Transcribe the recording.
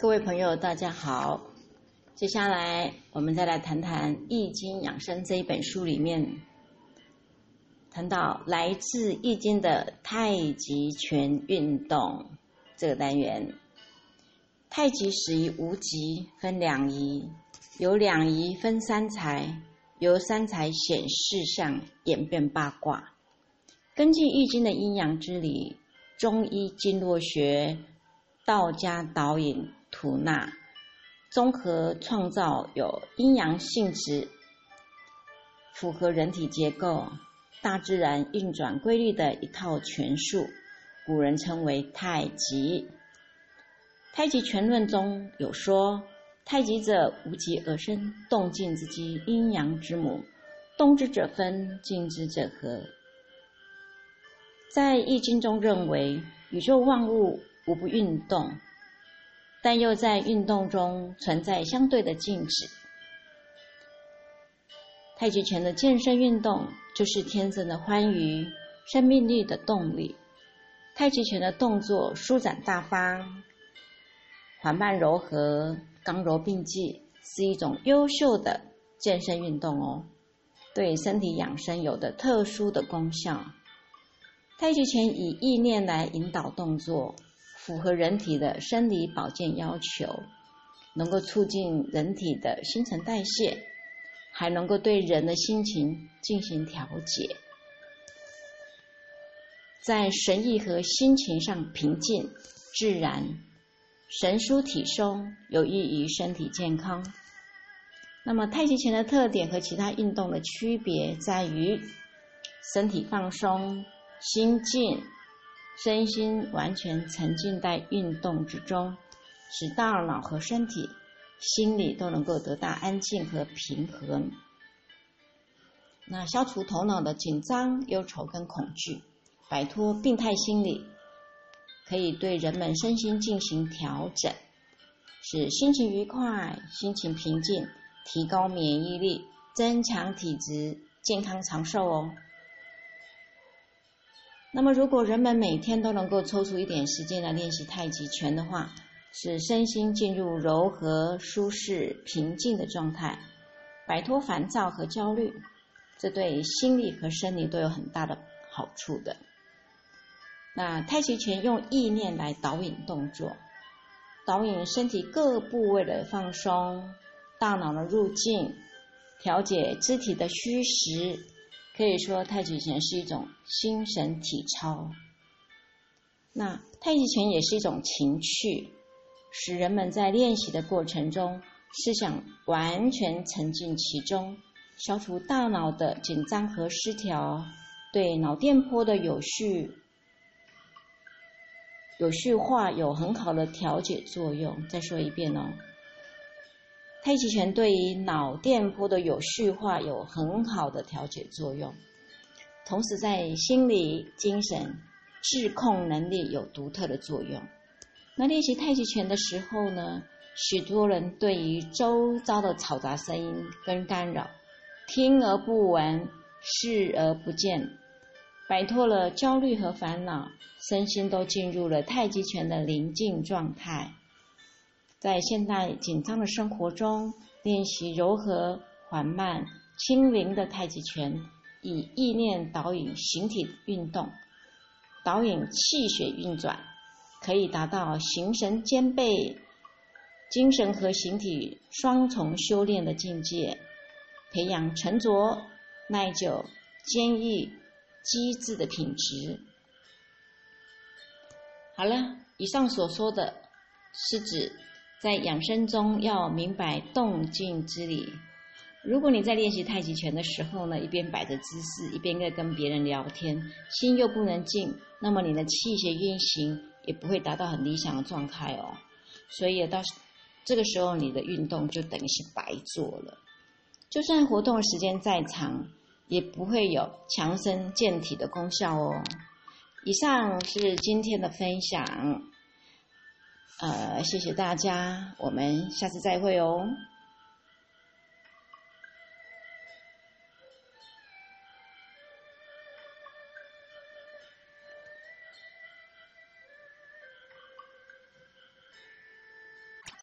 各位朋友，大家好。接下来我们再来谈谈《易经养生》这一本书里面谈到来自《易经》的太极拳运动这个单元。太极始于无极，分两仪，由两仪分三才，由三才显事象，演变八卦。根据《易经》的阴阳之理，中医经络学，道家导引吐纳，综合创造有阴阳性质、符合人体结构、大自然运转规律的一套拳术，古人称为太极。太极拳论中有说：“太极者，无极而生，动静之机，阴阳之母。动之者分，静之者和。”在《易经》中认为，宇宙万物无不运动，但又在运动中存在相对的静止。太极拳的健身运动就是天生的欢愉、生命力的动力。太极拳的动作舒展大方。缓慢柔和，刚柔并济，是一种优秀的健身运动哦，对身体养生有的特殊的功效。太极拳以意念来引导动作，符合人体的生理保健要求，能够促进人体的新陈代谢，还能够对人的心情进行调节，在神意和心情上平静自然。神舒体松，有益于身体健康。那么太极拳的特点和其他运动的区别在于，身体放松，心静，身心完全沉浸在运动之中，使大脑和身体、心理都能够得到安静和平衡。那消除头脑的紧张、忧愁跟恐惧，摆脱病态心理。可以对人们身心进行调整，使心情愉快、心情平静，提高免疫力，增强体质，健康长寿哦。那么，如果人们每天都能够抽出一点时间来练习太极拳的话，使身心进入柔和、舒适、平静的状态，摆脱烦躁和焦虑，这对心理和生理都有很大的好处的。那太极拳用意念来导引动作，导引身体各部位的放松，大脑的入境，调节肢体的虚实。可以说，太极拳是一种心神体操。那太极拳也是一种情趣，使人们在练习的过程中，思想完全沉浸其中，消除大脑的紧张和失调，对脑电波的有序。有序化有很好的调节作用。再说一遍哦，太极拳对于脑电波的有序化有很好的调节作用，同时在心理、精神、智控能力有独特的作用。那练习太极拳的时候呢，许多人对于周遭的嘈杂声音跟干扰，听而不闻，视而不见。摆脱了焦虑和烦恼，身心都进入了太极拳的宁静状态。在现代紧张的生活中，练习柔和、缓慢、轻灵的太极拳，以意念导引形体运动，导引气血运转，可以达到形神兼备、精神和形体双重修炼的境界，培养沉着、耐久、坚毅。机智的品质。好了，以上所说的是指在养生中要明白动静之理。如果你在练习太极拳的时候呢，一边摆着姿势，一边在跟别人聊天，心又不能静，那么你的气血运行也不会达到很理想的状态哦。所以到这个时候，你的运动就等于是白做了。就算活动的时间再长，也不会有强身健体的功效哦。以上是今天的分享，呃，谢谢大家，我们下次再会哦。